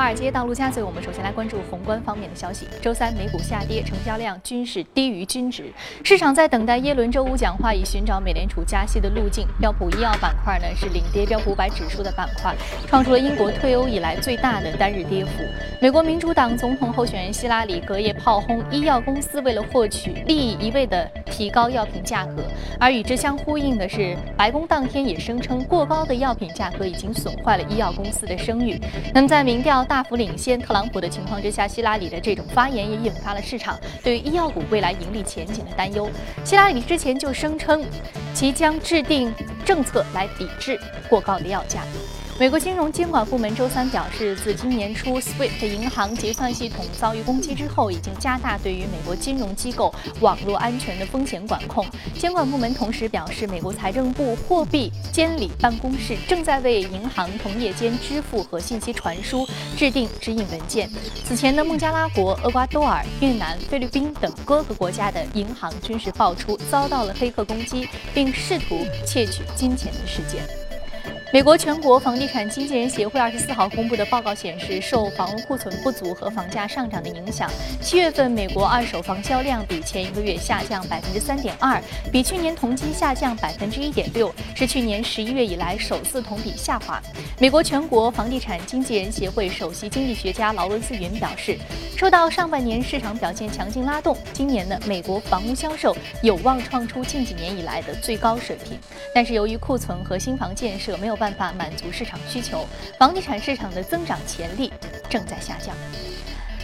华尔街到陆家嘴，我们首先来关注宏观方面的消息。周三美股下跌，成交量均是低于均值，市场在等待耶伦周五讲话，以寻找美联储加息的路径。标普医药板块呢是领跌标普五百指数的板块，创出了英国退欧以来最大的单日跌幅。美国民主党总统候选人希拉里隔夜炮轰医药公司为了获取利益，一味的提高药品价格。而与之相呼应的是，白宫当天也声称，过高的药品价格已经损坏了医药公司的声誉。那么在民调大幅领先特朗普的情况之下，希拉里的这种发言也引发了市场对于医药股未来盈利前景的担忧。希拉里之前就声称，其将制定政策来抵制过高的药价。美国金融监管部门周三表示，自今年初 SWIFT 银行结算系统遭遇攻击之后，已经加大对于美国金融机构网络安全的风险管控。监管部门同时表示，美国财政部货币监理办公室正在为银行同业间支付和信息传输制定指引文件。此前的孟加拉国、厄瓜多尔、越南、菲律宾等多个国家的银行均是爆出遭到了黑客攻击，并试图窃取金钱的事件。美国全国房地产经纪人协会二十四号公布的报告显示，受房屋库存不足和房价上涨的影响，七月份美国二手房销量比前一个月下降百分之三点二，比去年同期下降百分之一点六，是去年十一月以来首次同比下滑。美国全国房地产经纪人协会首席经济学家劳伦斯云表示，受到上半年市场表现强劲拉动，今年呢美国房屋销售有望创出近几年以来的最高水平。但是由于库存和新房建设没有办法满足市场需求，房地产市场的增长潜力正在下降。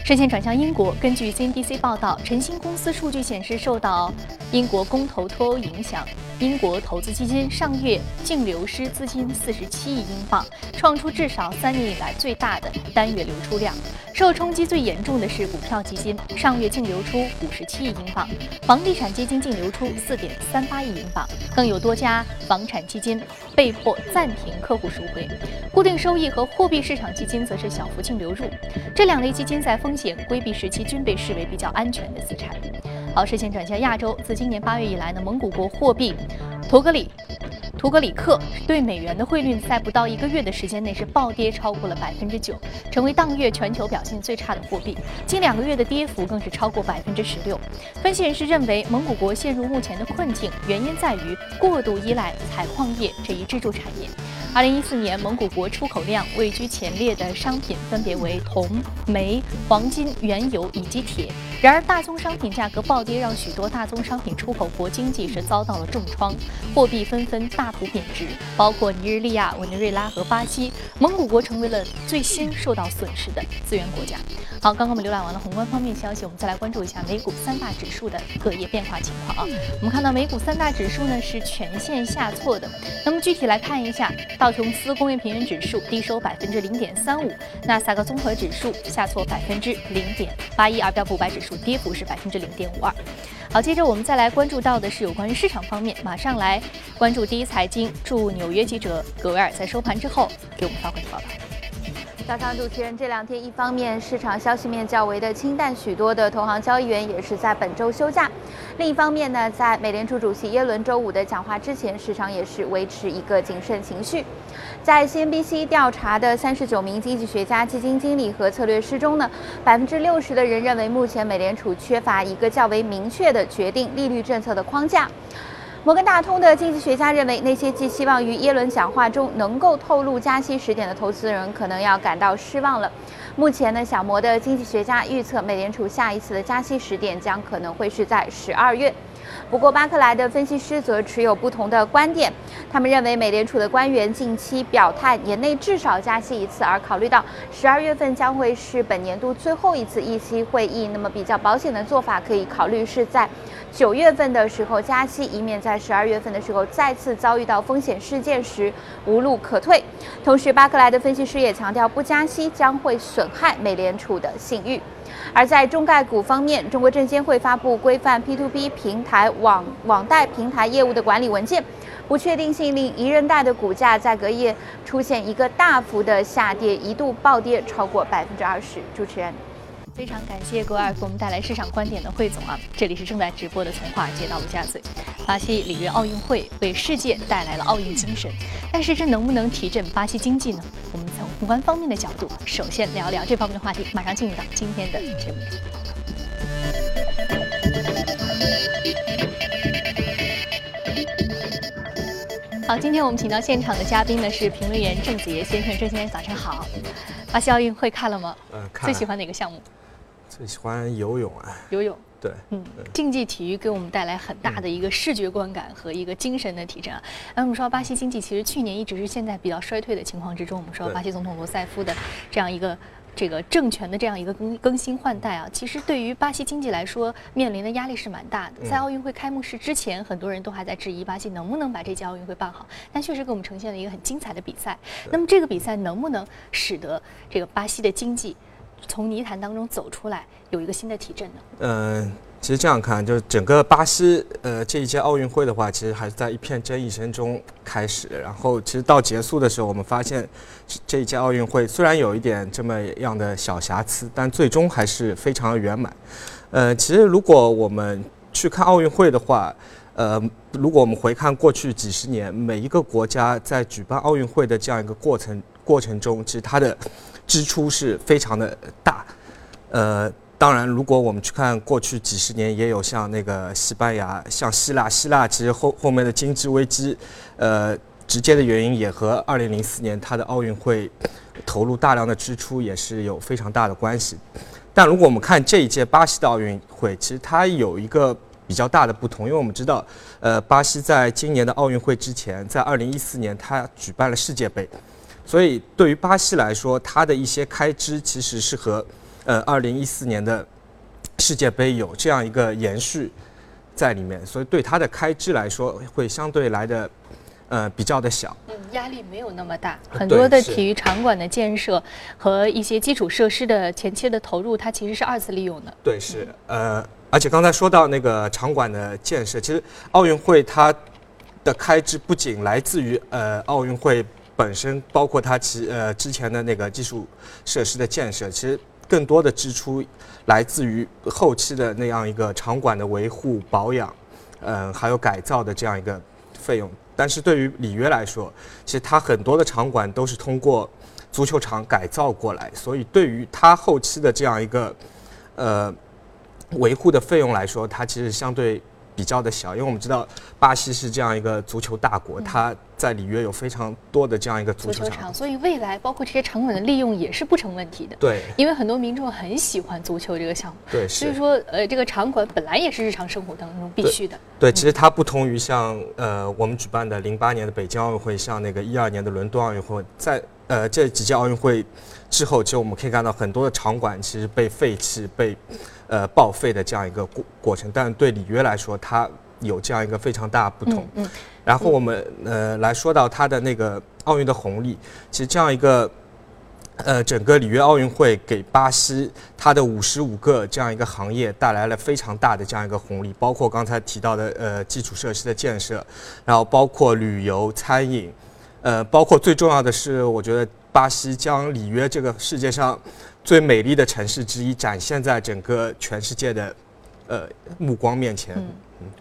视线转向英国，根据 CNBC 报道，晨星公司数据显示，受到英国公投脱欧影响，英国投资基金上月净流失资金四十七亿英镑，创出至少三年以来最大的单月流出量。受冲击最严重的是股票基金，上月净流出五十七亿英镑；房地产基金净流出四点三八亿英镑，更有多家房产基金被迫暂停客户赎回。固定收益和货币市场基金则是小幅净流入，这两类基金在风险规避时期均被视为比较安全的资产。好，视线转向亚洲，自今年八月以来呢，蒙古国货币图格里。图格里克对美元的汇率在不到一个月的时间内是暴跌超过了百分之九，成为当月全球表现最差的货币。近两个月的跌幅更是超过百分之十六。分析人士认为，蒙古国陷入目前的困境，原因在于过度依赖采矿业这一支柱产业。二零一四年，蒙古国出口量位居前列的商品分别为铜、煤、黄金、原油以及铁。然而，大宗商品价格暴跌，让许多大宗商品出口国经济是遭到了重创，货币纷纷大大幅贬值，包括尼日利亚、委内瑞拉和巴西。蒙古国成为了最先受到损失的资源国家。好，刚刚我们浏览完了宏观方面消息，我们再来关注一下美股三大指数的各业变化情况啊。我们看到美股三大指数呢是全线下挫的。那么具体来看一下，道琼斯工业平均指数低收百分之零点三五，纳斯达克综合指数下挫百分之零点八一，而标普五百指数。跌幅是百分之零点五二。好，接着我们再来关注到的是有关于市场方面，马上来关注第一财经驻纽约记者葛维尔在收盘之后给我们发回的报道。早上，主持人，这两天一方面市场消息面较为的清淡，许多的投行交易员也是在本周休假；另一方面呢，在美联储主席耶伦周五的讲话之前，市场也是维持一个谨慎情绪。在 CNBC 调查的三十九名经济学家、基金经理和策略师中呢，百分之六十的人认为目前美联储缺乏一个较为明确的决定利率政策的框架。摩根大通的经济学家认为，那些寄希望于耶伦讲话中能够透露加息时点的投资人可能要感到失望了。目前呢，小摩的经济学家预测，美联储下一次的加息时点将可能会是在十二月。不过，巴克莱的分析师则持有不同的观点。他们认为，美联储的官员近期表态，年内至少加息一次，而考虑到十二月份将会是本年度最后一次议息会议，那么比较保险的做法可以考虑是在九月份的时候加息，以免在十二月份的时候再次遭遇到风险事件时无路可退。同时，巴克莱的分析师也强调，不加息将会损害美联储的信誉。而在中概股方面，中国证监会发布规范 P2P 平台网网贷平台业务的管理文件，不确定性令宜人贷的股价在隔夜出现一个大幅的下跌，一度暴跌超过百分之二十。主持人，非常感谢郭二给我们带来市场观点的汇总啊！这里是正在直播的从华尔街到陆家嘴。巴西里约奥运会为世界带来了奥运精神，但是这能不能提振巴西经济呢？我们从宏观方面的角度，首先聊聊这方面的话题。马上进入到今天的节目。好，今天我们请到现场的嘉宾呢是评论员郑子爷先生，郑先生早上好。巴西奥运会看了吗？嗯，看。最喜欢哪个项目？最喜欢游泳啊。游泳。对，嗯，竞技体育给我们带来很大的一个视觉观感和一个精神的提振啊。那我们说巴西经济其实去年一直是现在比较衰退的情况之中，我们说巴西总统罗塞夫的这样一个这个政权的这样一个更更新换代啊，其实对于巴西经济来说面临的压力是蛮大的。在奥运会开幕式之前，很多人都还在质疑巴西能不能把这届奥运会办好，但确实给我们呈现了一个很精彩的比赛。那么这个比赛能不能使得这个巴西的经济从泥潭当中走出来，有一个新的提振呢？嗯。其实这样看，就是整个巴西，呃，这一届奥运会的话，其实还是在一片争议声中开始。然后，其实到结束的时候，我们发现，这一届奥运会虽然有一点这么样的小瑕疵，但最终还是非常圆满。呃，其实如果我们去看奥运会的话，呃，如果我们回看过去几十年，每一个国家在举办奥运会的这样一个过程过程中，其实它的支出是非常的大，呃。当然，如果我们去看过去几十年，也有像那个西班牙、像希腊，希腊其实后后面的经济危机，呃，直接的原因也和2004年它的奥运会投入大量的支出也是有非常大的关系。但如果我们看这一届巴西的奥运会，其实它有一个比较大的不同，因为我们知道，呃，巴西在今年的奥运会之前，在2014年它举办了世界杯，所以对于巴西来说，它的一些开支其实是和呃，二零一四年的世界杯有这样一个延续在里面，所以对它的开支来说会相对来的呃比较的小。嗯，压力没有那么大。很多的体育场馆的建设和一些基础设施的前期的投入，它其实是二次利用的。对，是呃，而且刚才说到那个场馆的建设，其实奥运会它的开支不仅来自于呃奥运会本身，包括它其呃之前的那个基础设施的建设，其实。更多的支出来自于后期的那样一个场馆的维护保养，嗯，还有改造的这样一个费用。但是对于里约来说，其实它很多的场馆都是通过足球场改造过来，所以对于它后期的这样一个呃维护的费用来说，它其实相对。比较的小，因为我们知道巴西是这样一个足球大国，它在里约有非常多的这样一个足球场，所以未来包括这些场馆的利用也是不成问题的。对，因为很多民众很喜欢足球这个项目，对，所以说呃，这个场馆本来也是日常生活当中必须的。对，其实它不同于像呃我们举办的零八年的北京奥运会，像那个一二年的伦敦奥运会，在呃这几届奥运会之后，其实我们可以看到很多的场馆其实被废弃被。呃，报废的这样一个过过程，但对里约来说，它有这样一个非常大不同。嗯，然后我们呃来说到它的那个奥运的红利，其实这样一个呃整个里约奥运会给巴西它的五十五个这样一个行业带来了非常大的这样一个红利，包括刚才提到的呃基础设施的建设，然后包括旅游、餐饮，呃，包括最重要的是，我觉得巴西将里约这个世界上。最美丽的城市之一展现在整个全世界的，呃目光面前。嗯，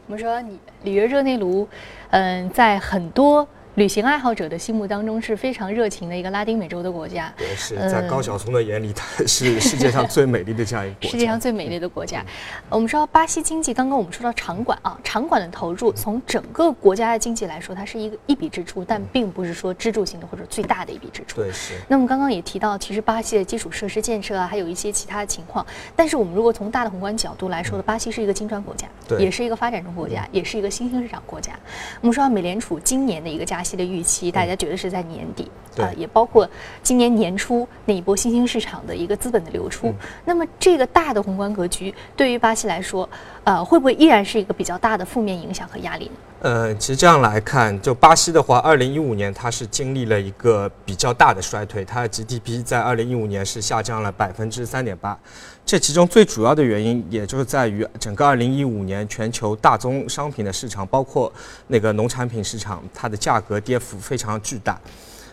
我们说你里约热内卢，嗯，在很多。旅行爱好者的心目当中是非常热情的一个拉丁美洲的国家。对，是在高晓松的眼里，它是世界上最美丽的这样一个国家。世界上最美丽的国家。我们知道巴西经济，刚刚我们说到场馆啊，场馆的投入从整个国家的经济来说，它是一个一笔支出，但并不是说支柱性的或者最大的一笔支出。对，是。那么刚刚也提到，其实巴西的基础设施建设啊，还有一些其他的情况。但是我们如果从大的宏观角度来说的，巴西是一个金砖国家，也是一个发展中国家，也是一个新兴市场国家。我们说到美联储今年的一个加息的预期，大家觉得是在年底啊，也包括今年年初那一波新兴市场的一个资本的流出。那么这个大的宏观格局对于巴西来说，呃，会不会依然是一个比较大的负面影响和压力呢？呃，其实这样来看，就巴西的话，二零一五年它是经历了一个比较大的衰退，它的 GDP 在二零一五年是下降了百分之三点八。这其中最主要的原因，也就是在于整个二零一五年全球大宗商品的市场，包括那个农产品市场，它的价格跌幅非常巨大。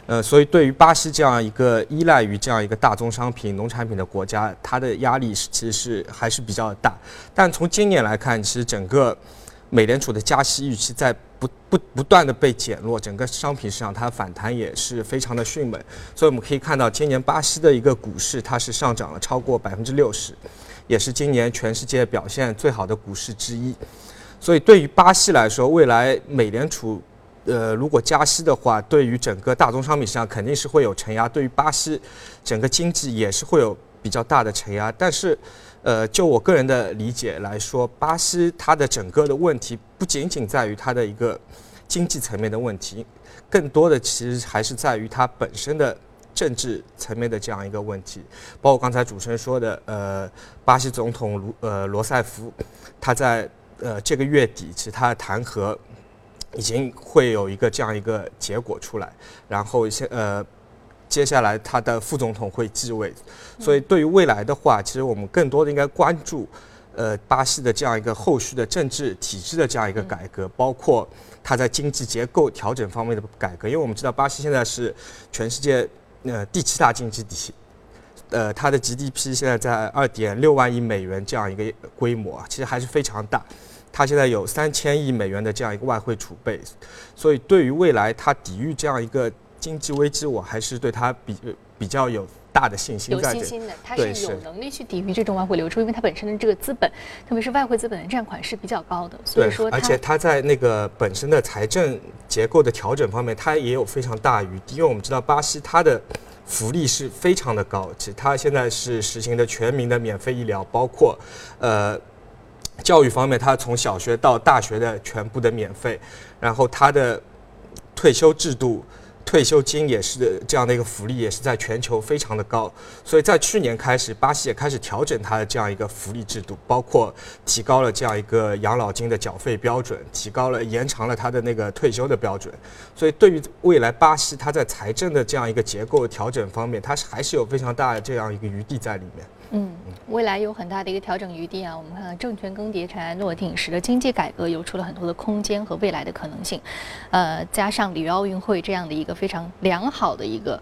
呃，所以对于巴西这样一个依赖于这样一个大宗商品、农产品的国家，它的压力是其实是还是比较大。但从今年来看，其实整个美联储的加息预期在不不不断的被减弱，整个商品市场它反弹也是非常的迅猛，所以我们可以看到今年巴西的一个股市它是上涨了超过百分之六十，也是今年全世界表现最好的股市之一。所以对于巴西来说，未来美联储呃如果加息的话，对于整个大宗商品市场肯定是会有承压，对于巴西整个经济也是会有比较大的承压，但是。呃，就我个人的理解来说，巴西它的整个的问题不仅仅在于它的一个经济层面的问题，更多的其实还是在于它本身的政治层面的这样一个问题。包括刚才主持人说的，呃，巴西总统卢呃罗塞夫，他在呃这个月底，其实他弹劾已经会有一个这样一个结果出来，然后现呃。接下来他的副总统会继位，所以对于未来的话，其实我们更多的应该关注，呃，巴西的这样一个后续的政治体制的这样一个改革，包括它在经济结构调整方面的改革。因为我们知道巴西现在是全世界呃第七大经济体，呃，它的 GDP 现在在二点六万亿美元这样一个规模，其实还是非常大。它现在有三千亿美元的这样一个外汇储备，所以对于未来它抵御这样一个。经济危机，我还是对它比比较有大的信心。有信心的，它是有能力去抵御这种外汇流出，因为它本身的这个资本，特别是外汇资本的占款是比较高的。所以说，而且它在那个本身的财政结构的调整方面，它也有非常大余地。因为我们知道巴西它的福利是非常的高，其实它现在是实行的全民的免费医疗，包括呃教育方面，他从小学到大学的全部的免费，然后他的退休制度。退休金也是这样的一个福利，也是在全球非常的高，所以在去年开始，巴西也开始调整它的这样一个福利制度，包括提高了这样一个养老金的缴费标准，提高了延长了他的那个退休的标准，所以对于未来巴西它在财政的这样一个结构调整方面，它是还是有非常大的这样一个余地在里面。嗯，未来有很大的一个调整余地啊。我们看看政权更迭、尘埃落定，使得经济改革有出了很多的空间和未来的可能性。呃，加上里约奥运会这样的一个非常良好的一个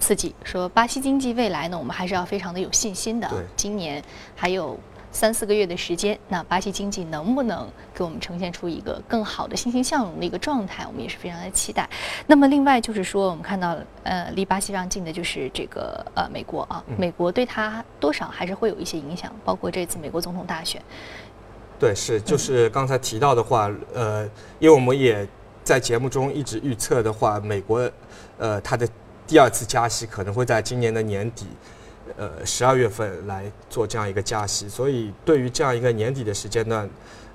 刺激，说巴西经济未来呢，我们还是要非常的有信心的。今年还有。三四个月的时间，那巴西经济能不能给我们呈现出一个更好的欣欣向荣的一个状态？我们也是非常的期待。那么，另外就是说，我们看到，呃，离巴西非常近的就是这个呃美国啊，美国对它多少还是会有一些影响，包括这次美国总统大选。对，是就是刚才提到的话，呃，因为我们也在节目中一直预测的话，美国，呃，它的第二次加息可能会在今年的年底。呃，十二月份来做这样一个加息，所以对于这样一个年底的时间段，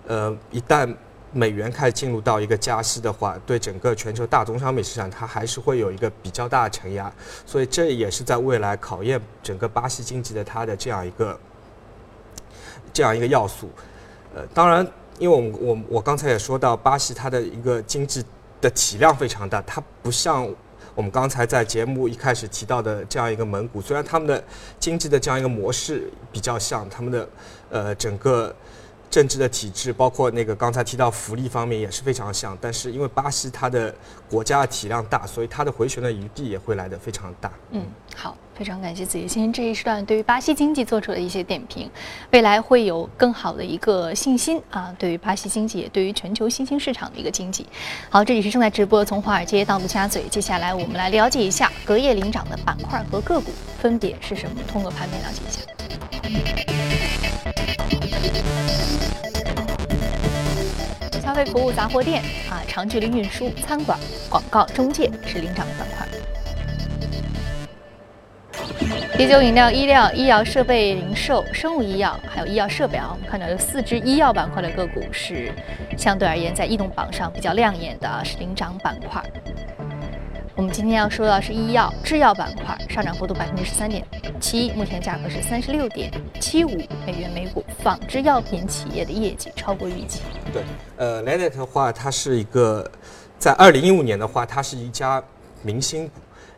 呃，一旦美元开始进入到一个加息的话，对整个全球大宗商品市场它还是会有一个比较大的承压，所以这也是在未来考验整个巴西经济的它的这样一个这样一个要素。呃，当然，因为我我我刚才也说到，巴西它的一个经济的体量非常大，它不像。我们刚才在节目一开始提到的这样一个蒙古，虽然他们的经济的这样一个模式比较像，他们的呃整个。政治的体制，包括那个刚才提到福利方面也是非常像，但是因为巴西它的国家的体量大，所以它的回旋的余地也会来得非常大。嗯，好，非常感谢子怡先生这一时段对于巴西经济做出的一些点评，未来会有更好的一个信心啊，对于巴西经济，也对于全球新兴市场的一个经济。好，这里是正在直播从华尔街到陆家嘴，接下来我们来了解一下隔夜领涨的板块和个股分别是什么，通过盘面了解一下。消费服务杂货店啊，长距离运输、餐馆、广告中介是领涨的板块。啤酒、饮料、医疗、医药设备零售、生物医药，还有医药设备啊，我们看到有四只医药板块的个股是相对而言在异动榜上比较亮眼的，是领涨板块。我们今天要说到是医药制药板块，上涨幅度百分之十三点七，目前价格是三十六点七五美元每股。仿制药品企业的业绩超过预期。对，呃 l e n e t 的话，它是一个在二零一五年的话，它是一家明星股。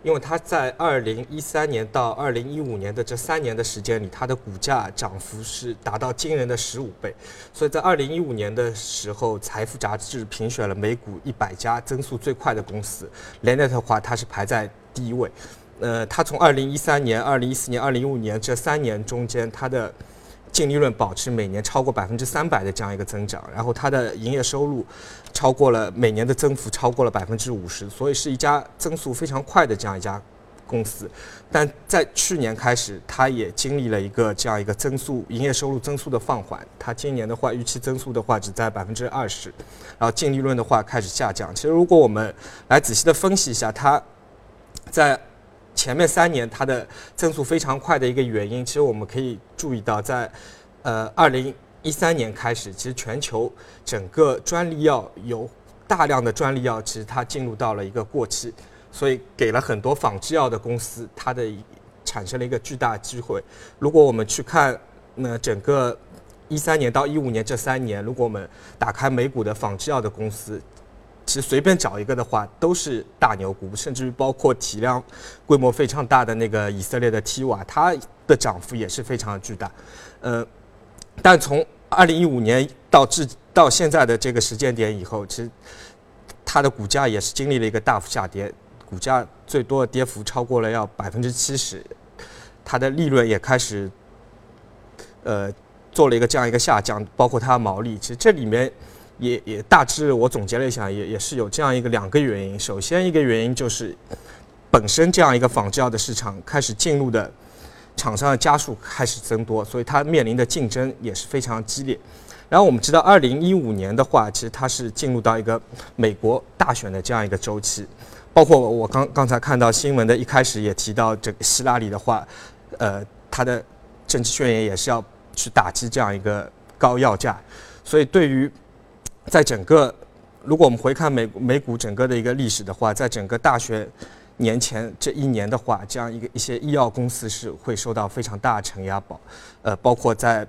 因为它在二零一三年到二零一五年的这三年的时间里，它的股价涨幅是达到惊人的十五倍，所以在二零一五年的时候，财富杂志评选了美股一百家增速最快的公司 l e n e t 的话它是排在第一位。呃，它从二零一三年、二零一四年、二零一五年这三年中间，它的净利润保持每年超过百分之三百的这样一个增长，然后它的营业收入超过了每年的增幅超过了百分之五十，所以是一家增速非常快的这样一家公司。但在去年开始，它也经历了一个这样一个增速营业收入增速的放缓，它今年的话预期增速的话只在百分之二十，然后净利润的话开始下降。其实如果我们来仔细的分析一下，它在前面三年它的增速非常快的一个原因，其实我们可以注意到，在呃二零一三年开始，其实全球整个专利药有大量的专利药，其实它进入到了一个过期，所以给了很多仿制药的公司它的产生了一个巨大机会。如果我们去看那整个一三年到一五年这三年，如果我们打开美股的仿制药的公司。其实随便找一个的话，都是大牛股，甚至于包括体量、规模非常大的那个以色列的 T 瓦，它的涨幅也是非常巨大。呃，但从二零一五年到至到现在的这个时间点以后，其实它的股价也是经历了一个大幅下跌，股价最多的跌幅超过了要百分之七十，它的利润也开始呃做了一个这样一个下降，包括它的毛利，其实这里面。也也大致我总结了一下，也也是有这样一个两个原因。首先一个原因就是，本身这样一个仿制药的市场开始进入的厂商的家数开始增多，所以它面临的竞争也是非常激烈。然后我们知道，二零一五年的话，其实它是进入到一个美国大选的这样一个周期，包括我刚刚才看到新闻的一开始也提到，这个希拉里的话，呃，他的政治宣言也是要去打击这样一个高药价，所以对于在整个，如果我们回看美美股整个的一个历史的话，在整个大学年前这一年的话，这样一个一些医药公司是会受到非常大的承压包，呃，包括在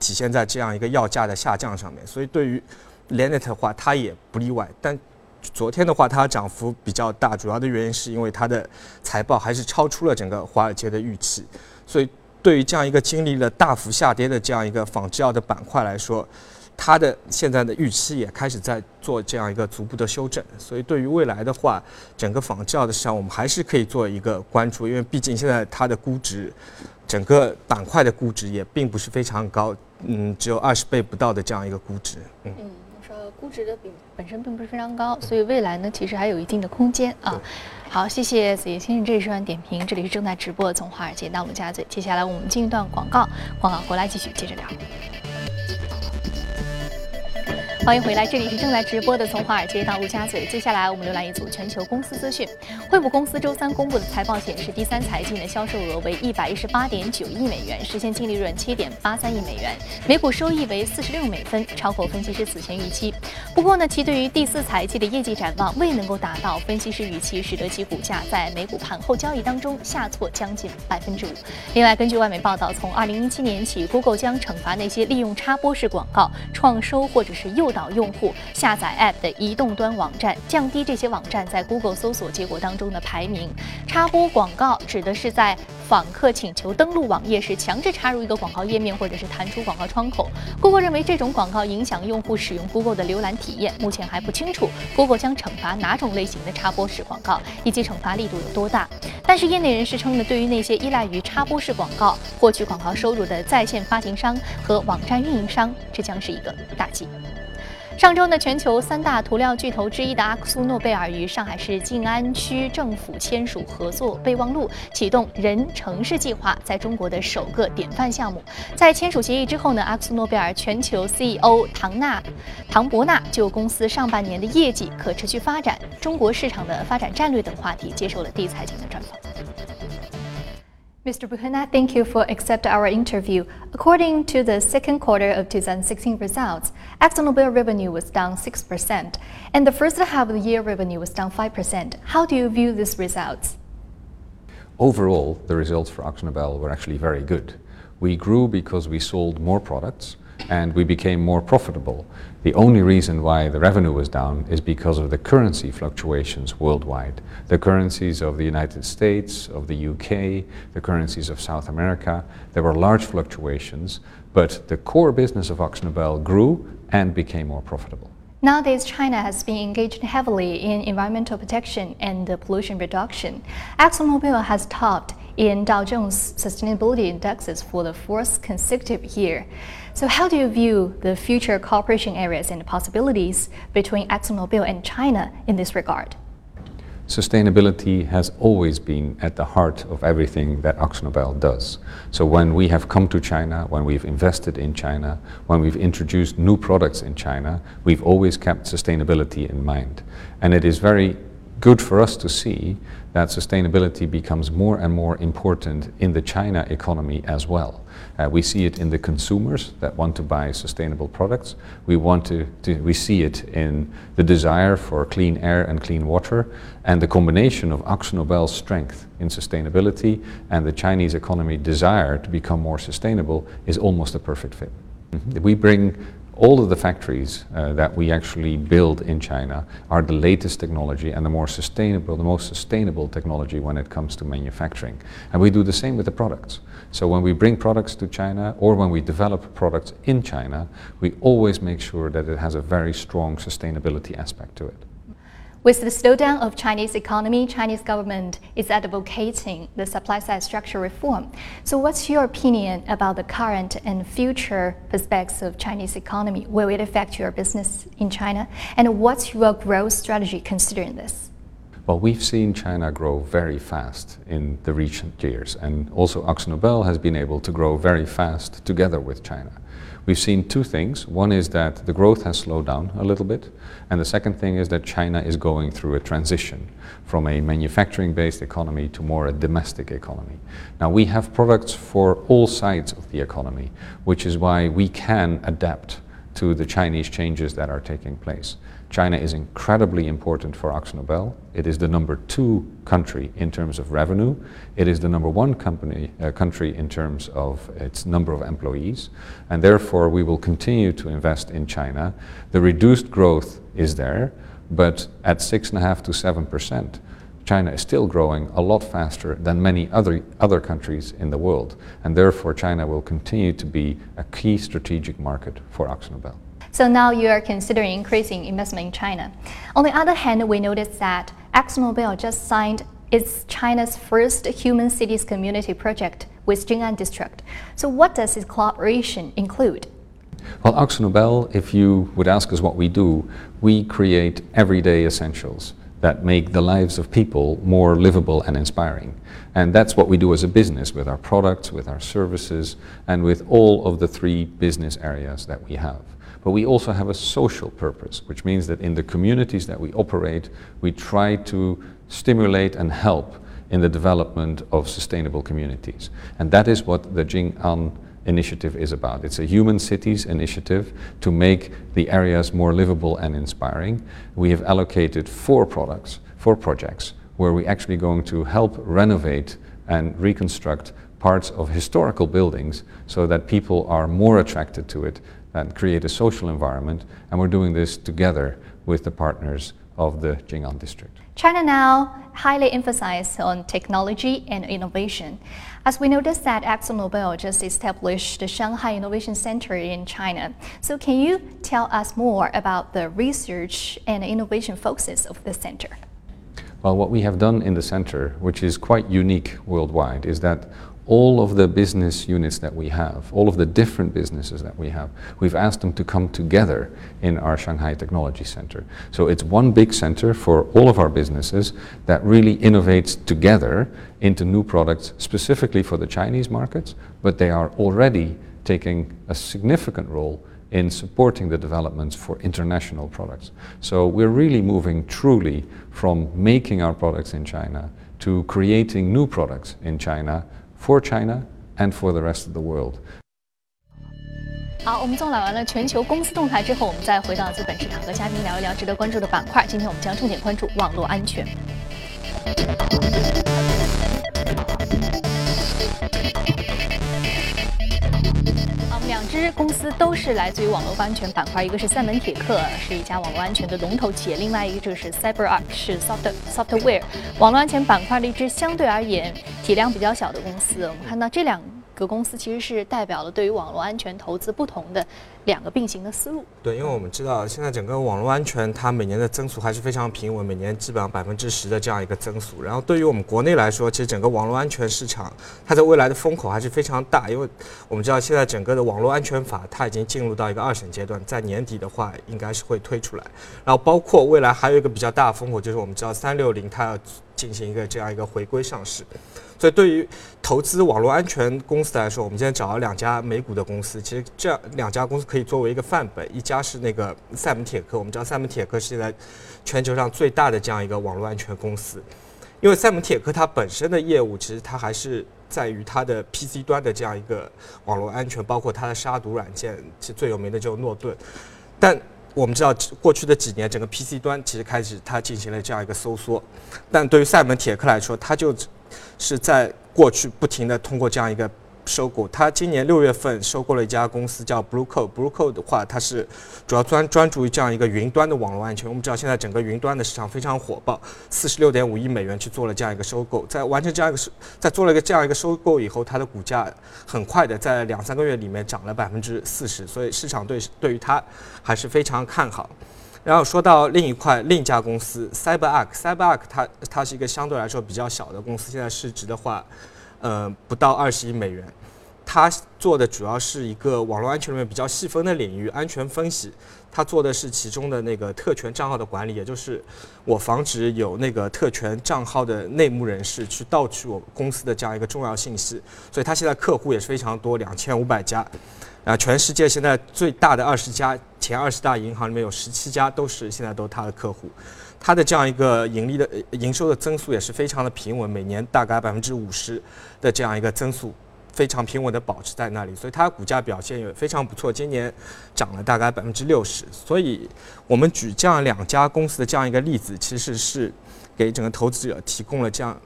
体现在这样一个药价的下降上面。所以对于 l e n e t 的话，它也不例外。但昨天的话，它涨幅比较大，主要的原因是因为它的财报还是超出了整个华尔街的预期。所以对于这样一个经历了大幅下跌的这样一个仿制药的板块来说，它的现在的预期也开始在做这样一个逐步的修正，所以对于未来的话，整个仿制药的市场我们还是可以做一个关注，因为毕竟现在它的估值，整个板块的估值也并不是非常高，嗯，只有二十倍不到的这样一个估值。嗯，说估值的比本身并不是非常高，所以未来呢其实还有一定的空间啊。好，谢谢子叶先生这一段点评，这里是正在直播从华尔街到陆家嘴，接下来我们进一段广告，广告回来继续接着聊。欢迎回来，这里是正在直播的从华尔街到陆家嘴。接下来我们浏览一组全球公司资讯。惠普公司周三公布的财报显示，第三财季的销售额为一百一十八点九亿美元，实现净利润七点八三亿美元，每股收益为四十六美分，超过分析师此前预期。不过呢，其对于第四财季的业绩展望未能够达到分析师预期，使得其股价在美股盘后交易当中下挫将近百分之五。另外，根据外媒报道，从二零一七年起，Google 将惩罚那些利用插播式广告创收或者是诱导。导用户下载 App 的移动端网站，降低这些网站在 Google 搜索结果当中的排名。插播广告指的是在访客请求登录网页时，强制插入一个广告页面，或者是弹出广告窗口。Google 认为这种广告影响用户使用 Google 的浏览体验。目前还不清楚 Google 将惩罚哪种类型的插播式广告，以及惩罚力度有多大。但是业内人士称呢，对于那些依赖于插播式广告获取广告收入的在线发行商和网站运营商，这将是一个大忌。上周呢，全球三大涂料巨头之一的阿克苏诺贝尔与上海市静安区政府签署合作备忘录，启动人城市计划在中国的首个典范项目。在签署协议之后呢，阿克苏诺贝尔全球 CEO 唐纳唐伯纳就公司上半年的业绩、可持续发展、中国市场的发展战略等话题接受了第一财经的专访。Mr. Buchana, thank you for accepting our interview. According to the second quarter of 2016 results, ExxonMobil revenue was down 6%, and the first half of the year revenue was down 5%. How do you view these results? Overall, the results for ExxonMobil were actually very good. We grew because we sold more products and we became more profitable. The only reason why the revenue was down is because of the currency fluctuations worldwide. The currencies of the United States, of the UK, the currencies of South America, there were large fluctuations, but the core business of OxyNobel grew and became more profitable. Nowadays, China has been engaged heavily in environmental protection and pollution reduction. ExxonMobil has topped in Dow Jones Sustainability Indexes for the fourth consecutive year. So, how do you view the future cooperation areas and possibilities between ExxonMobil and China in this regard? Sustainability has always been at the heart of everything that AkzoNobel does. So when we have come to China, when we've invested in China, when we've introduced new products in China, we've always kept sustainability in mind. And it is very good for us to see that sustainability becomes more and more important in the China economy as well. Uh, we see it in the consumers that want to buy sustainable products. We want to, to, we see it in the desire for clean air and clean water, and the combination of AkzoNobel's strength in sustainability and the Chinese economy desire to become more sustainable is almost a perfect fit. Mm-hmm. We bring all of the factories uh, that we actually build in China are the latest technology and the more sustainable, the most sustainable technology when it comes to manufacturing. And we do the same with the products. So when we bring products to China or when we develop products in China, we always make sure that it has a very strong sustainability aspect to it. With the slowdown of Chinese economy, Chinese government is advocating the supply side structure reform. So what's your opinion about the current and future prospects of Chinese economy? Will it affect your business in China? And what's your growth strategy considering this? Well, we've seen China grow very fast in the recent years, and also AkzoNobel has been able to grow very fast together with China. We've seen two things. One is that the growth has slowed down a little bit, and the second thing is that China is going through a transition from a manufacturing based economy to more a domestic economy. Now, we have products for all sides of the economy, which is why we can adapt to the Chinese changes that are taking place. China is incredibly important for AkzoNobel. It is the number two country in terms of revenue. It is the number one company, uh, country in terms of its number of employees. And therefore, we will continue to invest in China. The reduced growth is there, but at 6.5 to 7 percent, China is still growing a lot faster than many other, other countries in the world. And therefore, China will continue to be a key strategic market for AkzoNobel. So now you are considering increasing investment in China. On the other hand, we noticed that ExxonMobil just signed its China's first human cities community project with Jing'an District. So what does this collaboration include? Well, AkzoNobel, if you would ask us what we do, we create everyday essentials that make the lives of people more livable and inspiring. And that's what we do as a business with our products, with our services, and with all of the three business areas that we have. But we also have a social purpose, which means that in the communities that we operate, we try to stimulate and help in the development of sustainable communities. And that is what the Jing'an initiative is about. It's a human cities initiative to make the areas more livable and inspiring. We have allocated four products, four projects, where we're actually going to help renovate and reconstruct parts of historical buildings so that people are more attracted to it and create a social environment. And we're doing this together with the partners of the Jing'an district. China now highly emphasizes on technology and innovation. As we noticed that ExxonMobil just established the Shanghai Innovation Center in China. So can you tell us more about the research and innovation focuses of the center? Well, what we have done in the center, which is quite unique worldwide, is that all of the business units that we have, all of the different businesses that we have, we've asked them to come together in our Shanghai Technology Center. So it's one big center for all of our businesses that really innovates together into new products specifically for the Chinese markets, but they are already taking a significant role in supporting the developments for international products. So we're really moving truly from making our products in China to creating new products in China for China and for the rest of the world. 好，我们纵览完了全球公司动态之后，我们再回到资本市场，和嘉宾聊一聊值得关注的板块。今天我们将重点关注网络安全。两支公司都是来自于网络安全板块，一个是赛门铁克，是一家网络安全的龙头企业；另外一个就是 CyberArk，是 soft software 网络安全板块的一支相对而言体量比较小的公司。我们看到这两。个公司其实是代表了对于网络安全投资不同的两个并行的思路。对，因为我们知道现在整个网络安全它每年的增速还是非常平稳，每年基本上百分之十的这样一个增速。然后对于我们国内来说，其实整个网络安全市场它在未来的风口还是非常大，因为我们知道现在整个的网络安全法它已经进入到一个二审阶段，在年底的话应该是会推出来。然后包括未来还有一个比较大的风口，就是我们知道三六零它要进行一个这样一个回归上市。所以，对于投资网络安全公司来说，我们今天找了两家美股的公司。其实，这样两家公司可以作为一个范本。一家是那个赛门铁克，我们知道赛门铁克是现在全球上最大的这样一个网络安全公司。因为赛门铁克它本身的业务，其实它还是在于它的 PC 端的这样一个网络安全，包括它的杀毒软件，其实最有名的就是诺顿。但我们知道，过去的几年，整个 PC 端其实开始它进行了这样一个收缩。但对于赛门铁克来说，它就。是在过去不停的通过这样一个收购，他今年六月份收购了一家公司叫 Blue Code。Blue Code 的话，它是主要专专注于这样一个云端的网络安全。我们知道现在整个云端的市场非常火爆，四十六点五亿美元去做了这样一个收购。在完成这样一个收，在做了一个这样一个收购以后，它的股价很快的在两三个月里面涨了百分之四十，所以市场对对于它还是非常看好。然后说到另一块，另一家公司 CyberArk，CyberArk 它它是一个相对来说比较小的公司，现在市值的话，呃，不到二十亿美元。它做的主要是一个网络安全里面比较细分的领域，安全分析。它做的是其中的那个特权账号的管理，也就是我防止有那个特权账号的内幕人士去盗取我公司的这样一个重要信息。所以它现在客户也是非常多，两千五百家。啊，全世界现在最大的二十家前二十大银行里面有十七家都是现在都是他的客户，他的这样一个盈利的营收的增速也是非常的平稳，每年大概百分之五十的这样一个增速，非常平稳的保持在那里，所以它股价表现也非常不错，今年涨了大概百分之六十。所以我们举这样两家公司的这样一个例子，其实是给整个投资者提供了这样。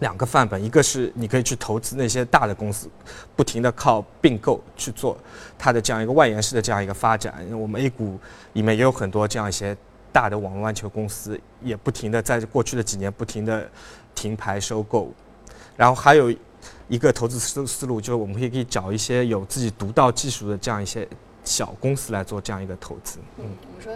两个范本，一个是你可以去投资那些大的公司，不停的靠并购去做它的这样一个外延式的这样一个发展。我们 A 股里面也有很多这样一些大的网络安全公司，也不停的在过去的几年不停的停牌收购。然后还有一个投资思思路，就是我们可以可以找一些有自己独到技术的这样一些小公司来做这样一个投资。嗯，我说。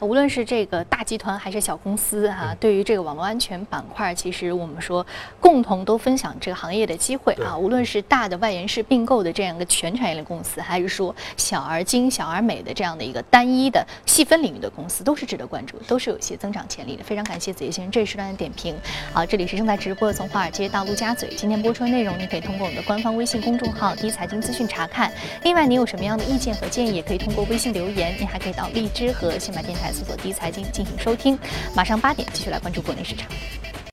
无论是这个大集团还是小公司哈，对于这个网络安全板块，其实我们说共同都分享这个行业的机会啊。无论是大的外延式并购的这样一个全产业链公司，还是说小而精、小而美的这样的一个单一的细分领域的公司，都是值得关注，都是有一些增长潜力的。非常感谢子叶先生这一时段的点评。好，这里是正在直播的从华尔街到陆家嘴，今天播出的内容你可以通过我们的官方微信公众号“第一财经资讯”查看。另外，你有什么样的意见和建议，也可以通过微信留言。你还可以到荔枝和喜马电搜索“第一财经”进行收听，马上八点继续来关注国内市场。